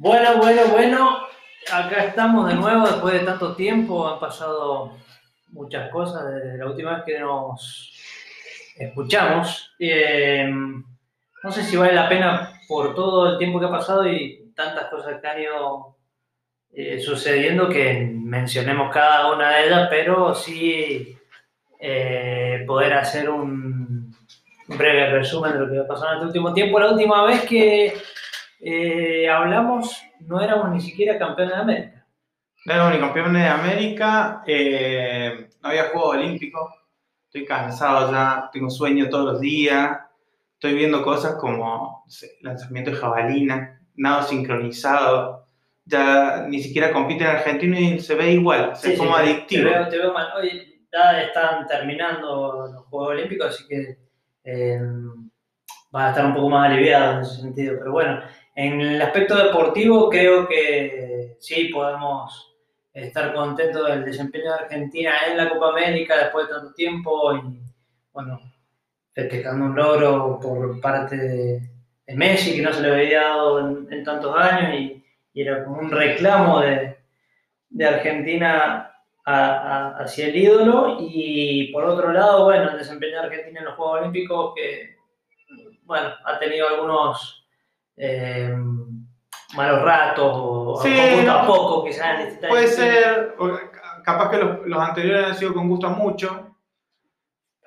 Bueno, bueno, bueno, acá estamos de nuevo después de tanto tiempo, han pasado muchas cosas desde la última vez que nos escuchamos. Eh, no sé si vale la pena por todo el tiempo que ha pasado y tantas cosas que han ido eh, sucediendo que mencionemos cada una de ellas, pero sí eh, poder hacer un breve resumen de lo que ha pasado en este último tiempo. La última vez que eh, hablamos no éramos ni siquiera campeones de América. No éramos ni campeones de América, eh, no había Juegos Olímpicos, estoy cansado ya, tengo sueño todos los días, estoy viendo cosas como no sé, lanzamiento de jabalina, nado sincronizado, ya ni siquiera compite en Argentina y se ve igual, Sí, es como sí, adictivo. Te veo, te veo mal. Hoy ya están terminando los Juegos Olímpicos, así que eh, vas a estar un poco más aliviado en ese sentido. Pero bueno, en el aspecto deportivo creo que sí podemos estar contentos del desempeño de Argentina en la Copa América después de tanto tiempo y bueno, festejando un logro por parte de, Messi que no se le había dado en, tantos años y, era como un reclamo de, de Argentina hacia el ídolo. Y por otro lado, bueno, el desempeño de Argentina en los Juegos Olímpicos que, bueno, ha tenido algunos eh, malos ratos o Sí, o poco a poco quizás en distintas Puede ser, capaz que los, los anteriores han sido con gusto a mucho.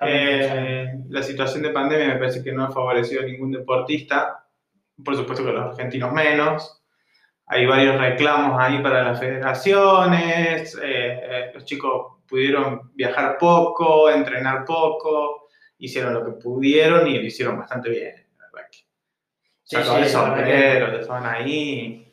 Eh, la situación de pandemia me parece que no ha favorecido a ningún deportista, por supuesto que los argentinos menos. Hay varios reclamos ahí para las federaciones, eh, los chicos pudieron viajar poco, entrenar poco, hicieron lo que pudieron y lo hicieron bastante bien. la verdad que Sí, Sacó sí, el la sombrero, estaban ahí.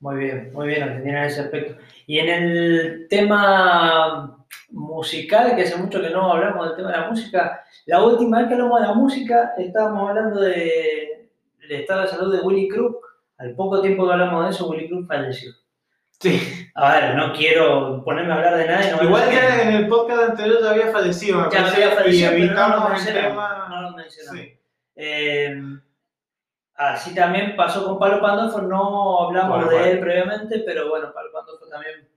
Muy bien, muy bien, Argentina en ese aspecto. Y en el tema musical, que hace mucho que no hablamos del tema de la música, la última vez que hablamos de la música estábamos hablando de- del estado de salud de Willy Crook. Al poco tiempo que hablamos de eso, Willy Crook falleció. Sí. A ver, no quiero ponerme a hablar de nadie. No Igual pena. en el podcast anterior ya había fallecido, me Ya parece, había fallecido, y pero no lo mencionamos, tema. no lo mencionamos. Sí. Eh, así también pasó con Pablo Pandolfo, no hablamos Bueno, de bueno. él previamente, pero bueno, Pablo Pandolfo también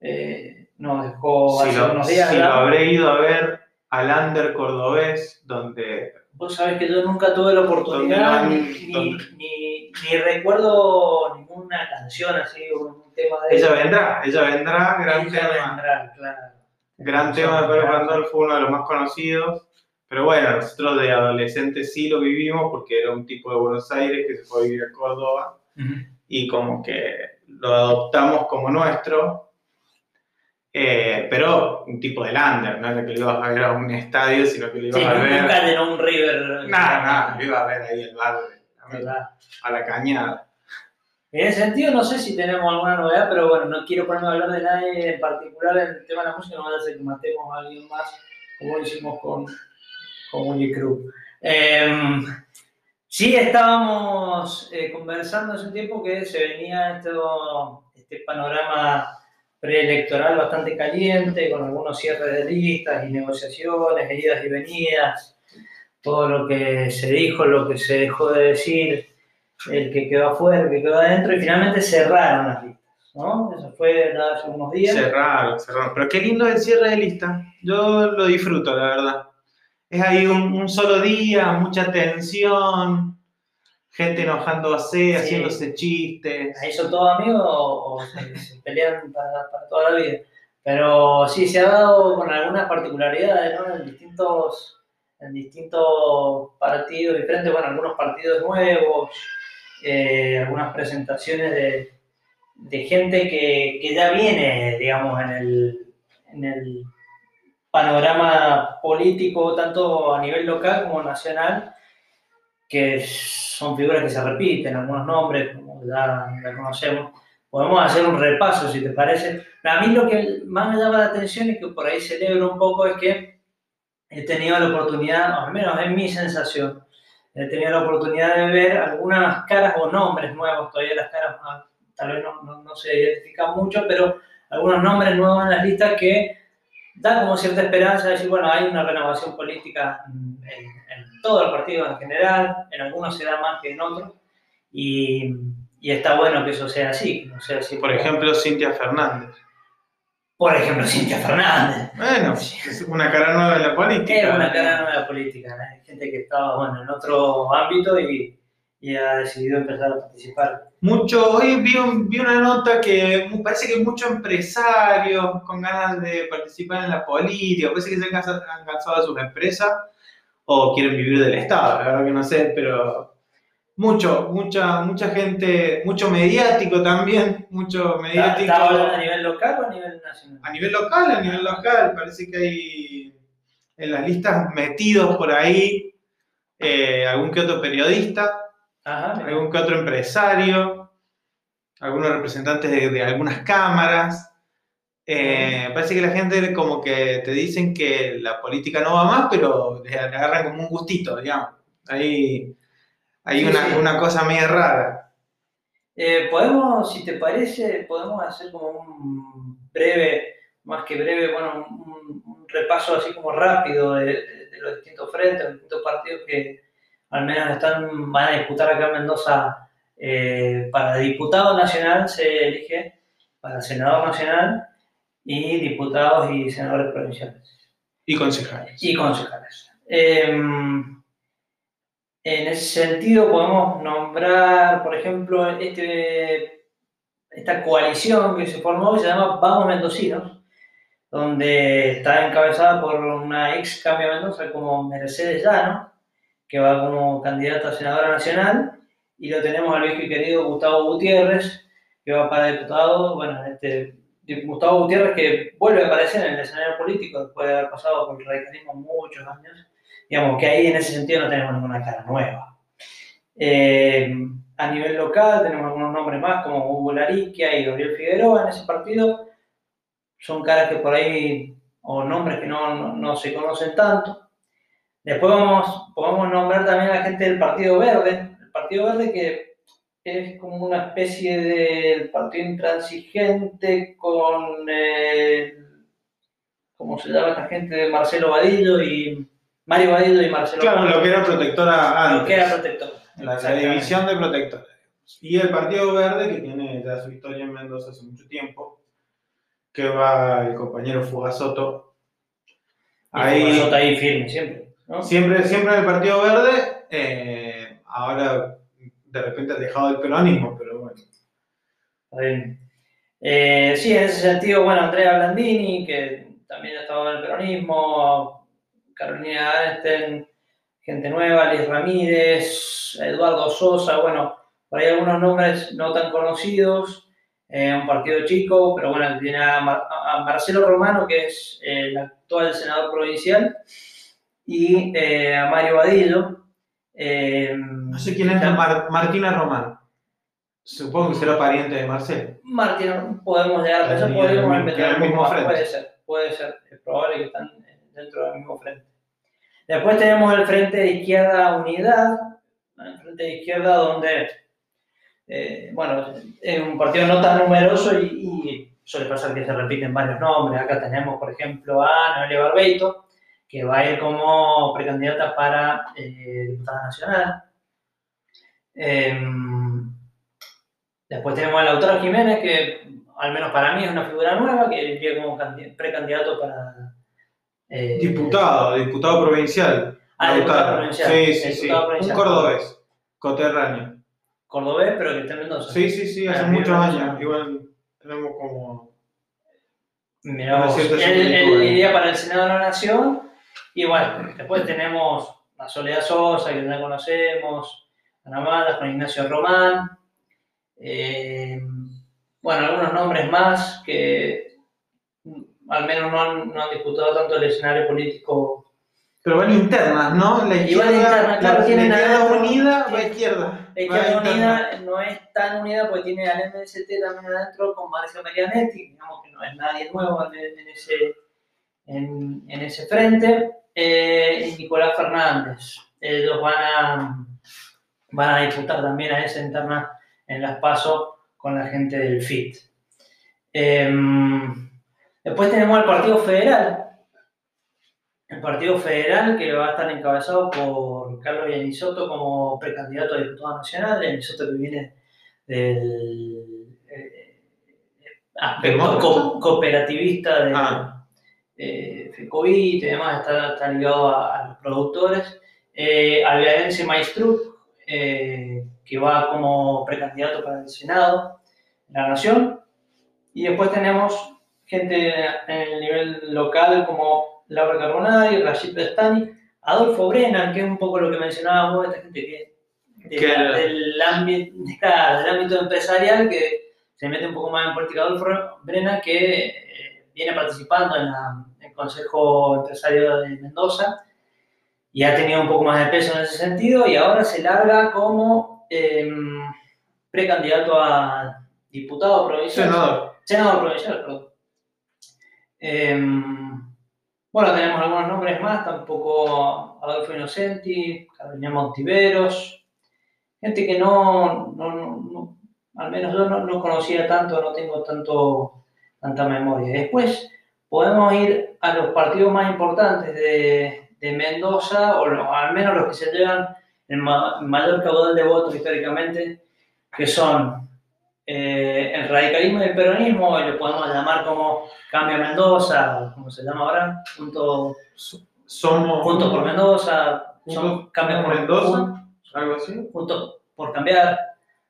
eh, nos dejó Si hace lo, unos días. si lo habré ido a ver al Under Cordobés, donde Vos sabés que yo nunca tuve la oportunidad, Donde ni, van- ni, donde- ni- ni recuerdo ninguna canción así, un tema de ella vendrá, ella vendrá, gran Ella tema. vendrá, claro. Gran tema de Pablo. Pandolfo, uno de los más conocidos. Pero bueno, nosotros de adolescentes sí lo vivimos porque era un tipo de Buenos Aires que se fue a vivir a Córdoba y como que lo adoptamos como nuestro. Eh, pero un tipo de lander, no era que lo ibas a ver a un estadio, sino que lo ibas Sí, a ver. nunca llenó un River. Nada, nada, lo iba a ver ahí al bar, de- a la cañada. En ese sentido, no sé si tenemos alguna novedad, pero bueno, no quiero ponerme a hablar de nadie en particular en el tema de la música, no vaya a ser que matemos a alguien más, como hicimos con, con Cruz. Eh, sí, estábamos eh, conversando hace un tiempo que se venía esto, este panorama preelectoral bastante caliente, con algunos cierres de listas y negociaciones, idas y venidas, todo lo que se dijo, lo que se dejó de decir el que quedó afuera, el que quedó adentro, y finalmente cerraron las listas, ¿no? Eso fue hace unos días. Cerraron, cerraron. Pero qué lindo el cierre de lista. Yo lo disfruto, la verdad. Es ahí un, un solo día, mucha tensión, gente enojándose, Sí. haciéndose chistes. Ahí son todos amigos o, o se, se pelean para, para toda la vida. Pero sí, se ha dado con algunas particularidades, ¿no? En distintos, en distintos partidos diferentes, bueno, algunos partidos nuevos, eh, algunas presentaciones de, de gente que, que ya viene, digamos, en el, en el panorama político, tanto a nivel local como nacional, que son figuras que se repiten, algunos nombres, como ya, conocemos. Podemos hacer un repaso, si te parece. A mí lo que más me llama la atención y que por ahí celebro un poco es que he tenido la oportunidad, al menos es mi sensación, he tenido la oportunidad de ver algunas caras o nombres nuevos, todavía las caras tal vez no, no, no se identifican mucho, pero algunos nombres nuevos en las listas que da como cierta esperanza de decir, bueno, hay una renovación política en, en todo el partido en general, en algunos se da más que en otros, y, y está bueno que eso sea así, no sea así. Por como- ejemplo, Cintia Fernández. Por ejemplo, Cintia Fernández. Bueno, es una cara nueva en la política. Es una cara nueva de la política. Hay gente que estaba bueno, en otro ámbito y, y ha decidido empezar a participar. Mucho, hoy vi, un- vi una nota que parece que muchos empresarios con ganas de participar en la política, parece que se han cansado, han cansado de sus empresas o quieren vivir del Estado, la verdad que no sé, pero mucho, mucha, mucha gente, mucho mediático también, mucho ¿Está- mediático. ¿Estaba hablando a nivel local o a nivel nacional? A nivel local, a nivel local, parece que hay en las listas metidos por ahí eh, algún que otro periodista, Ajá, algún que otro empresario, algunos representantes de, de algunas cámaras. Eh, parece que la gente como que te dicen que la política no va más, pero le, agarran como un gustito, digamos. Hay, hay Sí, una, sí. una cosa media rara. Eh, podemos, si te parece, podemos hacer como un breve, más que breve, bueno, un, un repaso así como rápido de, de- de los distintos frentes, los distintos partidos que al menos están, van a disputar acá en Mendoza. Eh, para diputado nacional se elige, para senador nacional y diputados y senadores provinciales Y concejales. y concejales. Eh, en ese sentido podemos nombrar, por ejemplo, este, esta coalición que se formó que se llama Vamos Mendocinos, donde está encabezada por una ex Cambio Mendoza como Mercedes Llano, que va como candidata a senadora nacional, y lo tenemos al viejo y querido Gustavo Gutiérrez, que va para diputado, bueno, este, Gustavo Gutiérrez que vuelve a aparecer en el escenario político después de haber pasado por el radicalismo muchos años, digamos que ahí en ese sentido no tenemos ninguna cara nueva. Eh, a nivel local tenemos algunos nombres más como Hugo Lariquia y Gabriel Figueroa en ese partido, son caras que por ahí, o nombres que no, no se conocen tanto. Después vamos, podemos nombrar también a la gente del Partido Verde, el Partido Verde que es como una especie de partido intransigente con, eh, ¿cómo se llama esta gente? De Marcelo Vadillo y Mario Vadillo y Marcelo Claro, Vadillo. lo que era protectora antes. Lo que era protector. La, división de protectores. Y el Partido Verde, que tiene ya su historia en Mendoza hace mucho tiempo, que va el compañero Fugasoto. Y Ahí, Fugasoto ahí firme siempre. ¿No? siempre, siempre en el Partido Verde, eh, ahora de repente ha dejado el peronismo, pero bueno. Está bien. Eh, sí, en ese sentido, bueno, Andrea Blandini, que también ha estado en el peronismo, Carolina Arnsten, gente nueva, Liz Ramírez, Eduardo Sosa, bueno, por ahí algunos nombres no tan conocidos, eh, un partido chico, pero bueno, tiene a, Mar- a Marcelo Romano, que es eh, el actual senador provincial, y eh, a Mario Vadillo. eh, No sé quién es Mar- Martina Román. Supongo que será pariente de Marcelo. Martín, podemos llegar a el podemos tenía el mismo frente. puede ser, puede ser, es probable que están dentro del mismo frente. Después tenemos el Frente de Izquierda Unidad, el Frente de Izquierda donde, eh, bueno, es un partido no tan numeroso y, y suele pasar que se repiten varios nombres. Acá tenemos, por ejemplo, a Noelia Barbeito, que va a ir como precandidata para eh, diputada nacional. Em, Después tenemos a Lautaro Jiménez, que al menos para mí es una figura nueva, que iría como candi- precandidato para. eh, Diputado, diputado provincial. Ah, diputado provincial. Sí, sí, sí. Un cordobés, coterráneo. Cordobés, pero que está en Mendoza. Sí, sí, sí, hace Ah, muchos años. Igual tenemos como. Mirá vos, él, iría para el Senado de la Nación. Y bueno, después tenemos a Soledad Sosa, que ya conocemos, a Namadas, con Ignacio Román. eh, bueno, algunos nombres más que al menos no han, no han disputado tanto el escenario político Pero van internas, ¿no? La izquierda, internas, claro, la, izquierda adentro- unida va a izquierda. La izquierda interna. unida no es tan unida porque tiene al MST también adentro con Marcio Marianetti, digamos que no es nadie nuevo en, en ese, en, en ese frente, eh, y Nicolás Fernández. Ellos van a, van a disputar también a esa interna en las PASO con la gente del FIT. Em, después tenemos el Partido Federal. El Partido Federal que va a estar encabezado por Carlos Yanisoto como precandidato a diputado nacional. Yanisoto que viene del eh, aspecto ¿Demócrata? co- cooperativista de Ah. Eh, FECOIT y demás, está, está ligado a, a los productores. Eh, Albiadense Maestruc, eh, que va como precandidato para el Senado de la Nación. Y después tenemos gente en el nivel local como Laura Carbonari, Rashid Bestani, Adolfo Brennan, que es un poco lo que mencionábamos, esta gente que, de del, ámbito, del ámbito empresarial que se mete un poco más en política. Adolfo Brennan, que viene participando en la- el Consejo Empresario de Mendoza y ha tenido un poco más de peso en ese sentido y ahora se larga como eh, precandidato a diputado provincial. Senador. Senador provincial, perdón. Em, bueno, tenemos algunos nombres más, tampoco Adolfo Inocenti, Carolina Montiveros, gente que no, no- no- no- al menos yo no, no conocía tanto, no tengo tanto, tanta memoria. Después podemos ir a los partidos más importantes de, de Mendoza, o al menos los que se llevan el ma- mayor caudal de votos históricamente, que son eh, el radicalismo y el peronismo, y lo podemos llamar como Cambio Mendoza, como se llama ahora, Junto, Somos. Juntos por Mendoza, son Juntos Cambio por Mendoza. Algo así. Juntos por Cambiar.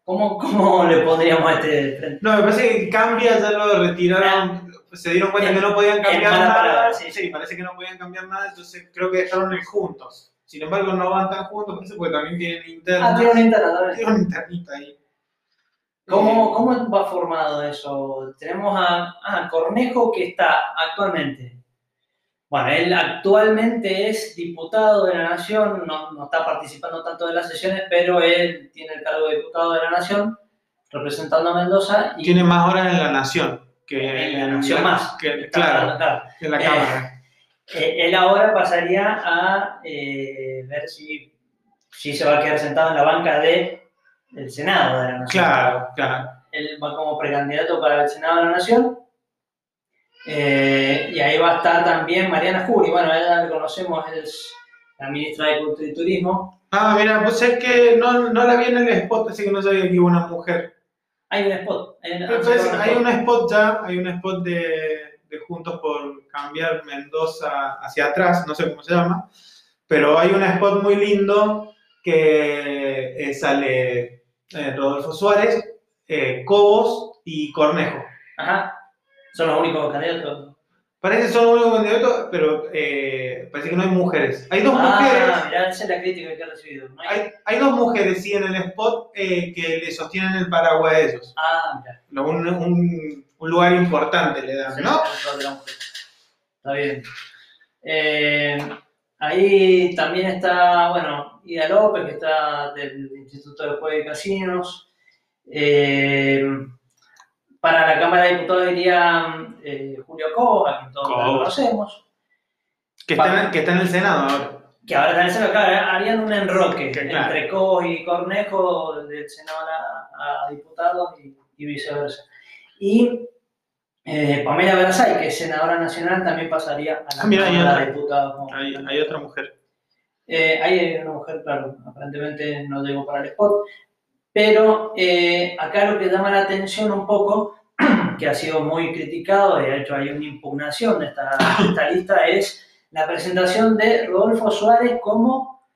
¿Cómo, ¿Cómo le pondríamos a este frente? No, me parece que cambia, ya lo retiraron. Se dieron cuenta que no podían cambiar nada. palabra, sí, sí. parece que no podían cambiar nada, entonces creo que dejaron el juntos. Sin embargo, no van tan juntos, parece porque también tienen. Ah, interna también. Tienen una internita ahí. ¿Cómo, ¿Cómo va formado eso? Tenemos a, a Cornejo que está actualmente. Bueno, él actualmente es diputado de la Nación, no, no está participando tanto de las sesiones, pero él tiene el cargo de diputado de la Nación, representando a Mendoza. Y Tiene más horas en la nación que en la Nación más. que- claro, claro. en la Eh, Cámara. Eh, él ahora pasaría a eh, ver si, si se va a quedar sentado en la banca de, del Senado de la Nación. Claro, claro. Él va como precandidato para el Senado de la Nación. Eh, y ahí va a estar también Mariana Jury. Bueno, ella la conocemos, es la ministra de Cultura y Turismo. Ah, mira, pues es que no, no la vi en el spot, así que no sabía que iba una mujer. Hay un spot. Hay, una- hay un spot ya, hay un spot de, de Juntos por Cambiar Mendoza hacia atrás, no sé cómo se llama, pero hay un spot muy lindo que eh, sale eh, Rodolfo Suárez, eh, Cobos y Cornejo. Ajá. Son los únicos candidatos. Parece que son los únicos candidatos, pero eh, parece que no hay mujeres. Hay dos mujeres. Ah, mirá, esa es la crítica que ha recibido. ¿no? Hay, hay dos mujeres, sí, en el spot eh, que le sostienen el paraguas a ellos. Ah, mirá. Un, un- un lugar importante le dan, ¿no? Está bien. Eh, ahí también está, bueno, Ida López, que está del Instituto de Juegos y Casinos. Eh, para la Cámara de Diputados iría eh, Julio Cobos, a quien todos conocemos, Que está, en, que está en el Senado ahora. que ahora también se lo acá, harían un enroque Que claro. entre Cobos y Cornejo, del Senado a, a diputados y, y viceversa. Y eh, Pamela Versay, que es senadora nacional, también pasaría a la Ah, mira, hay Cámara otra. de Diputados. como Hay, hay otra mujer. Eh, hay una mujer, claro, aparentemente no llegó para el spot. Pero eh, acá lo que llama la atención un poco, que ha sido muy criticado, de hecho hay una impugnación de esta, lista, es la presentación de Rodolfo Suárez como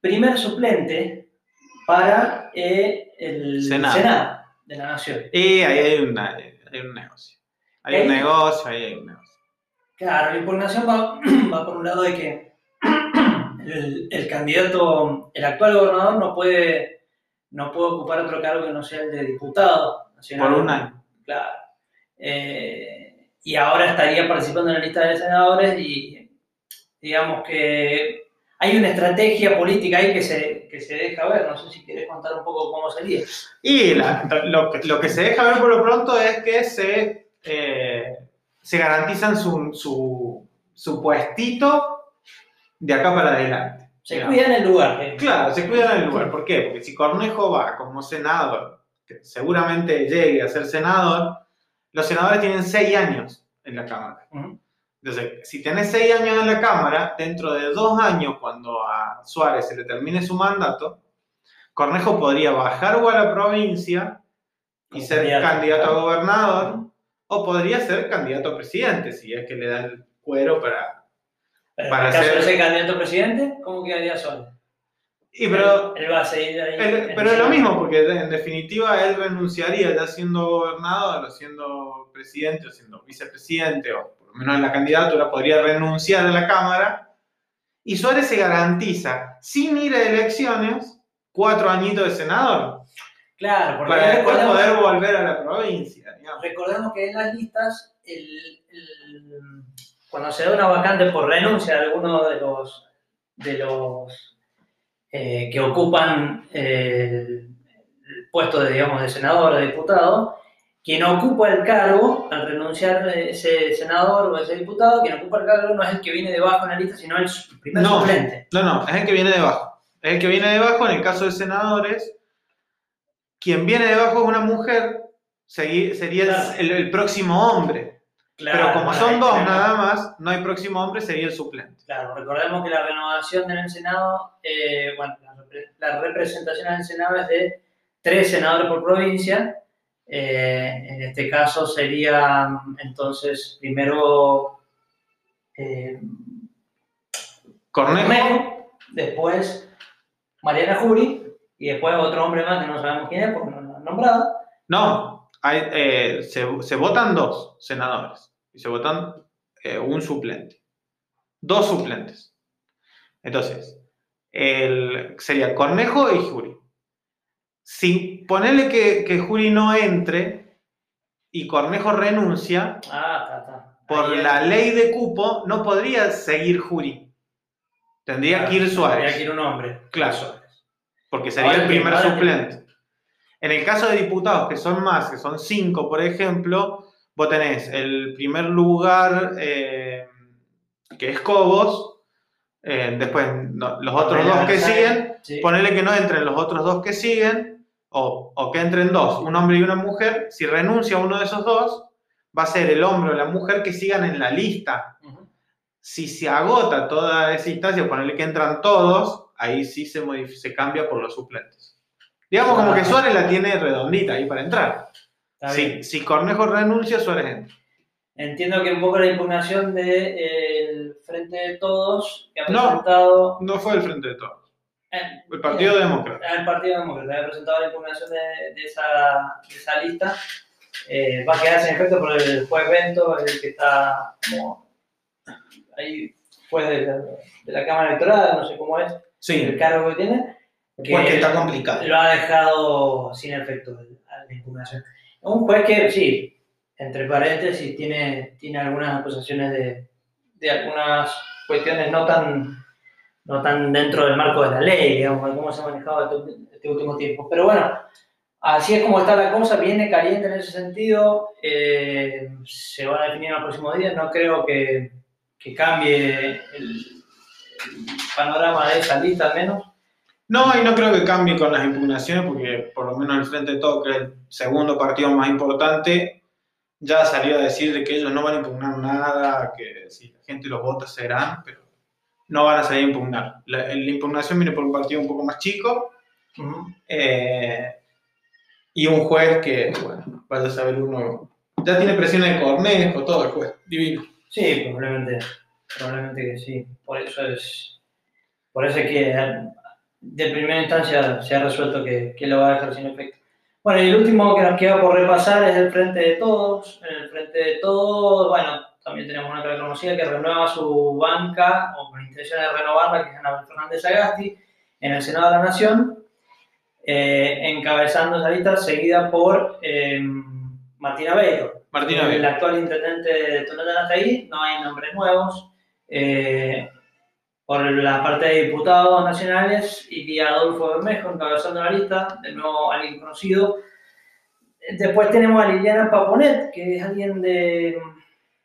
primer suplente para eh, el Senado. Senado. de la Nación. Y ahí hay, una- hay un negocio. Hay un negocio, ahí hay un negocio. Claro, la impugnación va, va por un lado de que el, el candidato, el actual gobernador no puede, no puede ocupar otro cargo que no sea el de diputado nacional. Por un año. Claro. Eh, y ahora estaría participando en la lista de senadores y digamos que hay una estrategia política ahí que se, que se deja ver. No sé si querés contar un poco cómo sería. Y la- lo, que- lo que se deja ver por lo pronto es que se, eh, se garantizan su, su, su puestito de acá para adelante. Se Digamos. cuida en el lugar. eh. Claro, se cuidan el lugar. ¿Por qué? Porque si Cornejo va como senador, que seguramente llegue a ser senador, los senadores tienen seis años en la Cámara. Entonces, si tenés seis años en la Cámara, dentro de dos años, cuando a Suárez se le termine su mandato, Cornejo podría bajar o a la provincia y Como ser candidato, candidato a claro. gobernador, o podría ser candidato a presidente, si es que le da el cuero para... Pero Para en el caso ser- de ser candidato a presidente, ¿cómo quedaría solo? Y pero, él, él va a seguir ahí. él- pero es lo mismo, porque en definitiva él renunciaría ya siendo gobernador, o siendo presidente, o siendo vicepresidente, o por lo menos en la candidatura, podría renunciar a la Cámara, y Suárez se garantiza, sin ir a elecciones, cuatro añitos de senador, Claro, porque para después poder volver a la provincia. digamos. recordemos que en las listas, el- el- cuando se da una vacante por renuncia de alguno de los, de los eh, que ocupan eh, el puesto de, digamos, de senador o de diputado, quien ocupa el cargo, al renunciar ese senador o ese diputado, quien ocupa el cargo no es el que viene debajo en la lista, sino el primer No. suplente. No, no, es el que viene debajo. Es el que viene debajo, en el caso de senadores, quien viene debajo es una mujer, sería el- Claro. el, el próximo hombre. Claro, Pero como son dos tenemos- nada más, no hay próximo hombre, sería el suplente. Claro, recordemos que la renovación en el Senado, eh, bueno, la, repre- la representación en el Senado es de tres senadores por provincia. Eh, en este caso sería entonces primero eh, Cornejo, Cornejo, después Mariana Jury y después otro hombre más que no sabemos quién es porque no lo han nombrado. no, hay, eh, se, se votan dos senadores y se votan eh, un suplente. Dos suplentes. Entonces, el, sería Cornejo y Juri. Si ponerle que, que Juri no entre y Cornejo renuncia, Ah, por la es- ley de cupo no podría seguir Juri. Tendría que ir Tendría Suárez. que ir un hombre. Claro. Porque sería Ahora el primer suplente. En el caso de diputados, que son más, que son cinco, por ejemplo, vos tenés el primer lugar, eh, que es Cobos, eh, después no, los otros dos que siguen, Sí. ponele que no entren los otros dos que siguen, o, o que entren dos, un hombre y una mujer, si renuncia uno de esos dos, va a ser el hombre o la mujer que sigan en la lista. Si se agota toda esa instancia, ponerle que entran todos, ahí sí se cambia por los suplentes. Digamos como que Suárez la tiene redondita ahí para entrar. Bien. Si, Cornejo renuncia, Suárez entra. Entiendo que un poco la impugnación del Frente de Todos que ha No. presentado No fue el frente de todos. eh, El Partido eh, Demócrata. el Partido Demócrata ha presentado la impugnación de, de esa, de esa lista. Eh, va a quedarse en efecto por el juez Bento, el que está como ahí juez de la, de la Cámara Electoral, no sé cómo es el Sí, cargo que tiene. Que porque está complicado. lo ha dejado sin efecto a la impugnación. Un juez que, sí, entre paréntesis, tiene, tiene algunas acusaciones de, de algunas cuestiones no tan, no tan dentro del marco de la ley, digamos, de cómo se ha manejado este, este último tiempo. Pero bueno, así es como está la cosa, viene caliente en ese sentido, eh, se van a definir en los próximos días, no creo que, que cambie el, el panorama de esa lista al menos. No, y no creo que cambie con las impugnaciones, porque por lo menos el Frente de Todos, que es el segundo partido más importante, ya salió a decir de que ellos no van a impugnar nada, que si la gente los vota serán, pero no van a salir a impugnar. La, la impugnación viene por un partido un poco más chico eh, y un juez que, bueno, vaya a saber uno, ya tiene presión de Cornejo, todo el juez, divino. Sí, probablemente, probablemente que sí. Por eso es, por eso es que de primera instancia se ha resuelto que, que lo va a dejar sin efecto. Bueno, y el último que nos queda por repasar es el Frente de Todos. En el Frente de Todos, bueno, también tenemos una cara conocida que renueva su banca, o con intención de renovarla, que es Ana Fernández Agasti, en el Senado de la Nación, eh, encabezando esa lista, seguida por eh, Martina Beiro. Martina El Vélez. actual intendente de Tonalá hasta ahí, no hay nombres nuevos. Eh, por la parte de diputados nacionales, iría Adolfo Bermejo encabezando la lista, de nuevo alguien conocido. Después tenemos a Liliana Paponet, que es alguien de,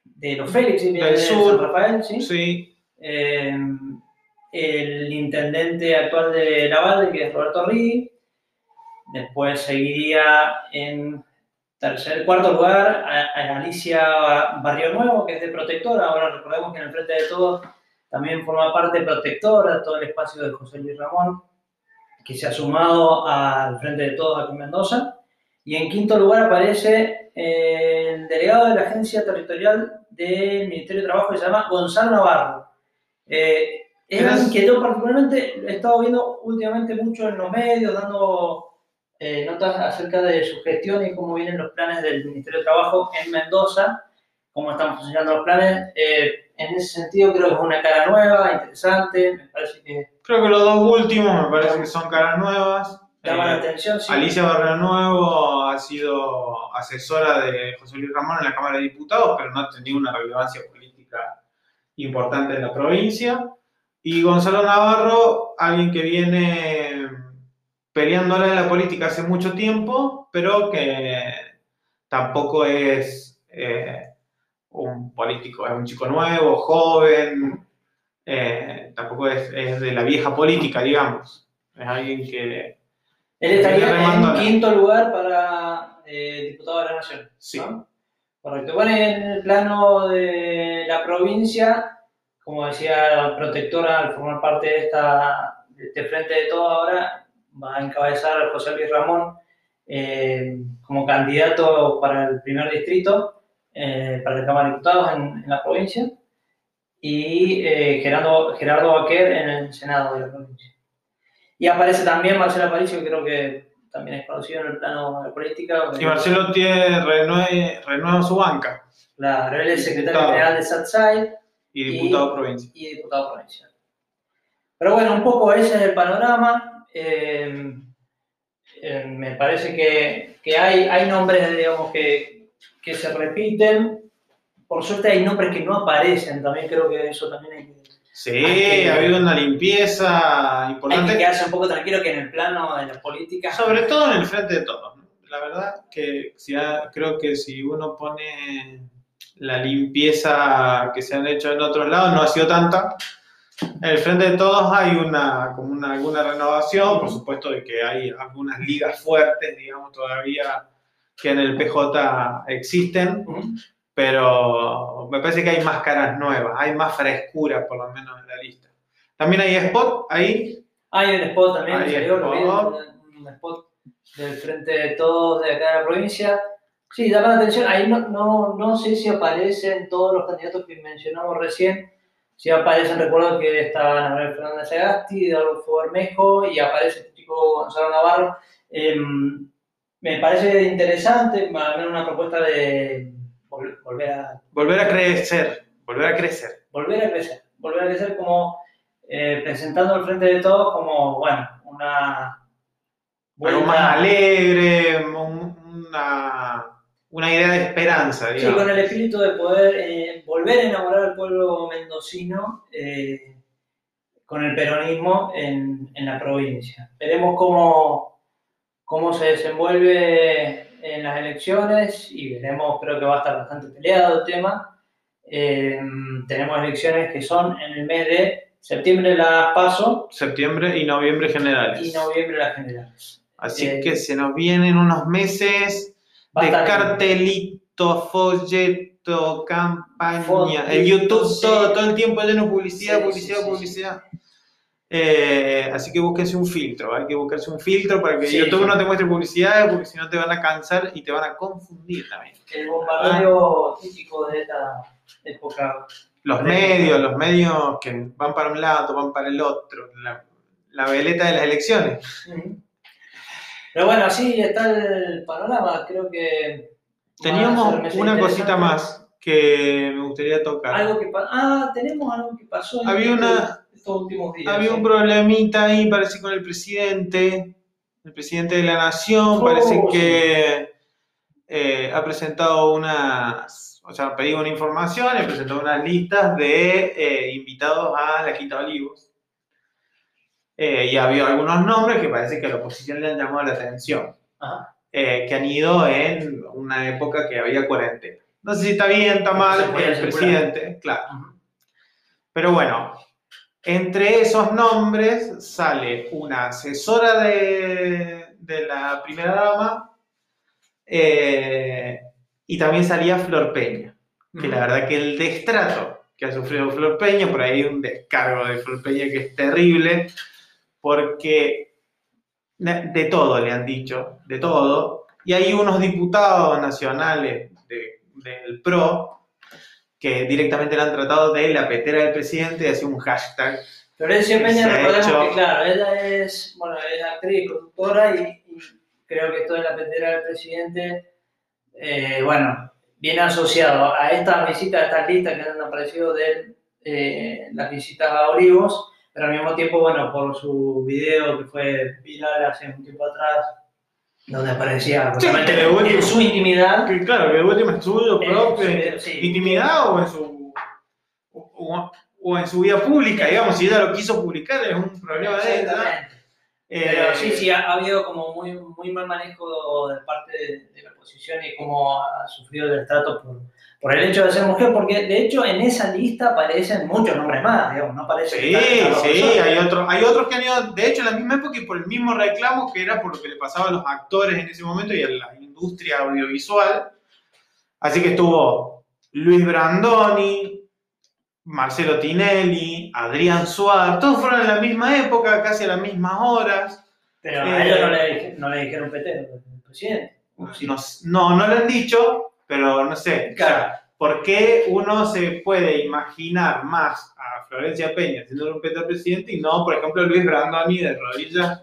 de los Félix, y Del de sur. San Rafael, ¿sí? Sí, Eh, el intendente actual de Lavalle, que es Roberto Riggi. Después seguiría en tercer, cuarto lugar a, a Alicia Barrio Nuevo, que es de Protectora. Ahora recordemos que en el Frente de Todos también forma parte de Protectora, todo el espacio de José Luis Ramón, que se ha sumado al Frente de Todos aquí en Mendoza. Y en quinto lugar aparece el delegado de la Agencia Territorial del Ministerio de Trabajo que se llama Gonzalo Navarro. Eh, es alguien que yo particularmente he estado viendo últimamente mucho en los medios, dando eh, notas acerca de su gestión y cómo vienen los planes del Ministerio de Trabajo en Mendoza, cómo están funcionando los planes. Eh, en ese sentido creo que es una cara nueva, interesante, me parece que... Creo que los dos últimos me parece que son caras nuevas. Llama la Eh, atención, sí. Alicia Barrio Nuevo ha sido asesora de José Luis Ramón en la Cámara de Diputados, pero no ha tenido una relevancia política importante en la provincia. Y Gonzalo Navarro, alguien que viene peleándola en la política hace mucho tiempo, pero que tampoco es eh, un político, es un chico nuevo, joven, eh, tampoco es, es de la vieja política, digamos. Es alguien que Él estaría en quinto lugar para eh, diputado de la Nación. Sí. ¿no? Correcto. Bueno, en el plano de la provincia, como decía, protectora al formar parte de, esta, de este frente de todo ahora, va a encabezar a José Luis Ramón eh, como candidato para el primer distrito, eh, para la Cámara de Diputados en, en la provincia, y eh, Gerardo, Gerardo Baquer en el Senado de la provincia. Y aparece también Marcelo Aparicio, que creo que también es conocido en el plano de la política. Y Marcelo tiene renue- renueva su banca La él es secretario general de SATSAI y diputado provincial. y diputado provincial. Pero bueno, un poco ese es el panorama. Eh, eh, me parece que, que hay, hay nombres, digamos, que, que se repiten. Por suerte hay nombres que no aparecen, también creo que eso también hay que, Sí, ha habido una limpieza hay que importante, quedarse un poco tranquilo que en el plano de la política... sobre todo en el frente de todos. ¿no? La verdad que si ha- creo que si uno pone la limpieza que se han hecho en otros lados, no ha sido tanta. En el frente de todos hay una, como una, alguna renovación, por supuesto de que hay algunas ligas fuertes, digamos, todavía que en el PJ existen, pero me parece que hay más caras nuevas, hay más frescura por lo menos en la lista. También hay spot ahí, Hay un spot también, Hay salió, spot. un, un spot del frente de todos de acá de la provincia. Sí, llama la atención, ahí no, no, no sé si aparecen todos los candidatos que mencionamos recién, si aparecen, recuerdo que estaban Manuel Fernández Agasti, Adolfo Bermejo y aparece este chico Gonzalo Navarro. Em, me parece interesante, va a haber una propuesta de vol- volver a volver a crecer, volver a crecer. volver a crecer, volver a crecer como eh, presentando al frente de todos como, bueno, una Algo más alegre, un- una, una idea de esperanza, Sí, digamos. con el espíritu de poder eh, volver a enamorar al pueblo mendocino eh, con el peronismo en, en la provincia. Veremos cómo, cómo se desenvuelve en las elecciones y veremos, creo que va a estar bastante peleado el tema. Eh, tenemos elecciones que son en el mes de septiembre las PASO Septiembre y noviembre generales. y noviembre las generales. Así Eh, que se nos vienen unos meses de cartelito, folleto, campaña, el YouTube todo, todo el tiempo lleno de publicidad, Sí, publicidad, sí, sí, publicidad. Eh, así que búsquense un filtro, hay que buscarse un filtro para que Sí, YouTube sí. no te muestre publicidad, porque si no te van a cansar y te van a confundir también. El bombardeo típico de esta época Los medios, los medios que van para un lado, van para el otro, la, la veleta de las elecciones. Pero bueno, así está el panorama. Creo que. Teníamos una cosita más que me gustaría tocar. Algo que Ah, tenemos algo que pasó en Había una- estos últimos días. Había sí. un problemita ahí, parece, con el presidente, el presidente de la nación, Oh, parece que eh, ha presentado unas, o sea, ha pedido una información ha presentado unas listas de eh, invitados a la Quinta Olivos. Eh, y había algunos nombres que parece que a la oposición le han llamado la atención, Ajá. eh, que han ido en una época que había cuarentena. No sé si está bien, está mal, el presidente, claro. Pero bueno, entre esos nombres sale una asesora de, de la primera dama eh, y también salía Flor Peña. Que la verdad que el destrato que ha sufrido Flor Peña, por ahí hay un descargo de Flor Peña que es terrible, porque de, de todo le han dicho, de todo. Y hay unos diputados nacionales de- del PRO que directamente le han tratado de la petera del presidente y hace un hashtag. Florencia Peña, ha recordemos hecho- que, claro, ella es, bueno, es actriz, conductora y, y creo que esto de la petera del presidente, eh, bueno, viene asociado a estas visitas, a estas listas que han aparecido de eh, las visitas a Olivos, pero al mismo tiempo, bueno, por su video que fue viral hace un tiempo atrás, donde aparecía de en su intimidad. Que claro, que de última es suyo propio, sí. intimidad o en su o, o en su vida pública, digamos, si ella lo quiso publicar es un problema de ella. Eh, Pero sí, sí, ha, ha habido como muy, muy mal manejo de parte de, de la oposición y cómo ha sufrido el trato por, por el hecho de ser mujer, porque de hecho en esa lista aparecen muchos nombres más, digamos, no aparece Sí, sí, hay, otro, hay otros que han ido, de hecho, en la misma época y por el mismo reclamo que era por lo que le pasaba a los actores en ese momento y a la industria audiovisual. Así que estuvo Luis Brandoni, Marcelo Tinelli, Adrián Suárez, todos fueron en la misma época, casi a las mismas horas. Pero Eh, a ellos no le, dije- no le dijeron el presidente. No, no, no lo han dicho, pero no sé. o sea, Claro. ¿Por qué uno se puede imaginar más a Florencia Peña siendo un petro presidente y no, por ejemplo, Luis Brandoni de rodillas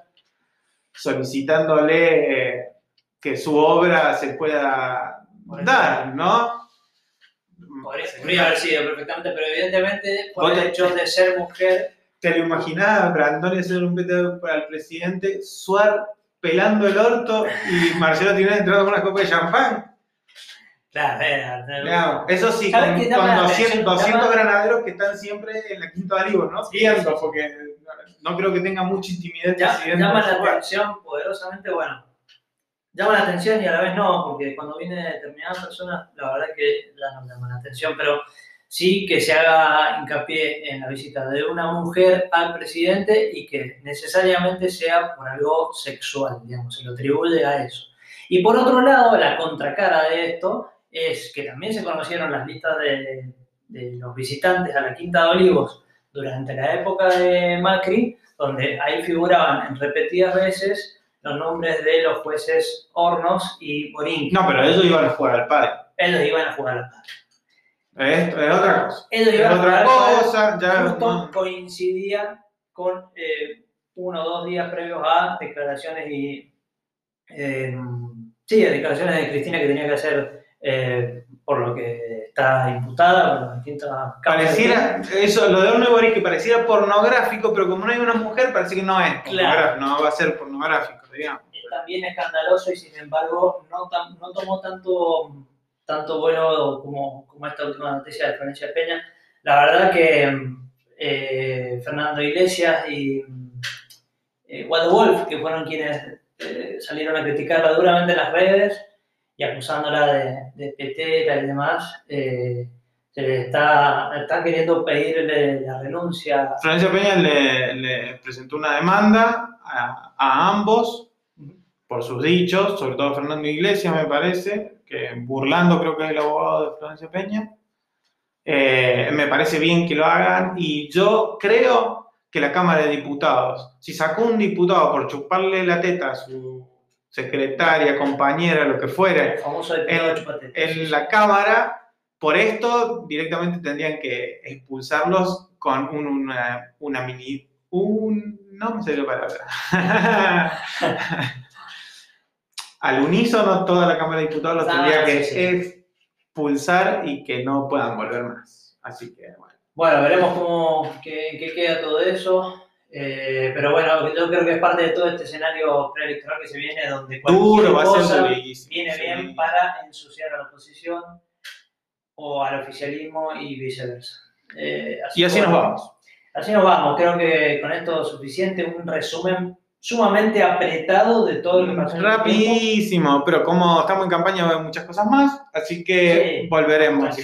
solicitándole que su obra se pueda dar, ¿no? Podría, podría haber sido perfectamente, pero evidentemente por el hecho de ser mujer, ¿Te lo imaginás a Brandoni ser un petro para el presidente, Suar pelando el orto y Marcelo Tinelli entrando con una copa de champán? Claro, Digamos, eso sí, ¿Sabes con, con la 200, atención? 200 Llama- granaderos que están siempre en la quinta de ¿no? Sí, Viendo, sí, sí. porque no creo que tenga mucha intimidad el Ya- presidente llama la atención poderosamente, bueno, llama la atención y a la vez no, porque cuando viene determinadas personas, la verdad que ya no llaman la atención, pero sí que se haga hincapié en la visita de una mujer al presidente y que necesariamente sea por algo sexual, digamos, se lo atribuye a eso. Y por otro lado, la contracara de esto es que también se conocieron las listas de, de los visitantes a la Quinta de Olivos durante la época de Macri, donde ahí figuraban en repetidas veces los nombres de los jueces Hornos y Borín. No, pero ellos iban a jugar al padre. Ellos iban a jugar al padre. Es, es otra cosa. Ellos Es otra padre. cosa, ya Justo no. coincidía con eh, uno o dos días previos a declaraciones y. eh, sí, a declaraciones de Cristina que tenía que hacer eh, por lo que está imputada, por las distintas. Pareciera, eso, lo de y Boris, que pareciera pornográfico, pero como no hay una mujer, parece que no es pornográfico, no va a ser pornográfico, digamos. es también escandaloso y sin embargo no, tan- no tomó tanto, tanto vuelo como, como esta última noticia de Florencia Peña. La verdad que eh, Fernando Iglesias y eh, Wolf, que fueron quienes eh, salieron a criticarla duramente en las redes y acusándola de, de petera y demás, eh, se le está, están queriendo pedirle la renuncia. Florencia Peña le, le presentó una demanda a, a ambos por sus dichos, sobre todo a Fernando Iglesias, me parece, que burlando creo que es el abogado de Florencia Peña. Eh, me parece bien que lo hagan y yo creo que la Cámara de Diputados, si sacó un diputado por chuparle la teta a su secretaria, compañera, lo que fuera, En- en la Cámara, por esto directamente tendrían que expulsarlos con un- una, una mini. Un, no me salió la palabra. Al unísono, toda la Cámara de Diputados los Ah, tendría que sí, sí. expulsar y que no puedan volver más. Así que, bueno. Bueno, veremos cómo qué, qué queda todo eso. Eh, pero bueno, yo creo que es parte de todo este escenario preelectoral que se viene, donde cualquier Duro, va a cosa ser viene sí. bien para ensuciar a la oposición o al oficialismo y viceversa. Eh, Y así nos bueno, vamos. Así nos vamos. Creo que con esto es suficiente. Un resumen sumamente apretado de todo lo que pasó en el tiempo. Rapidísimo, pero como estamos en campaña haber muchas cosas más, así que Sí. volveremos.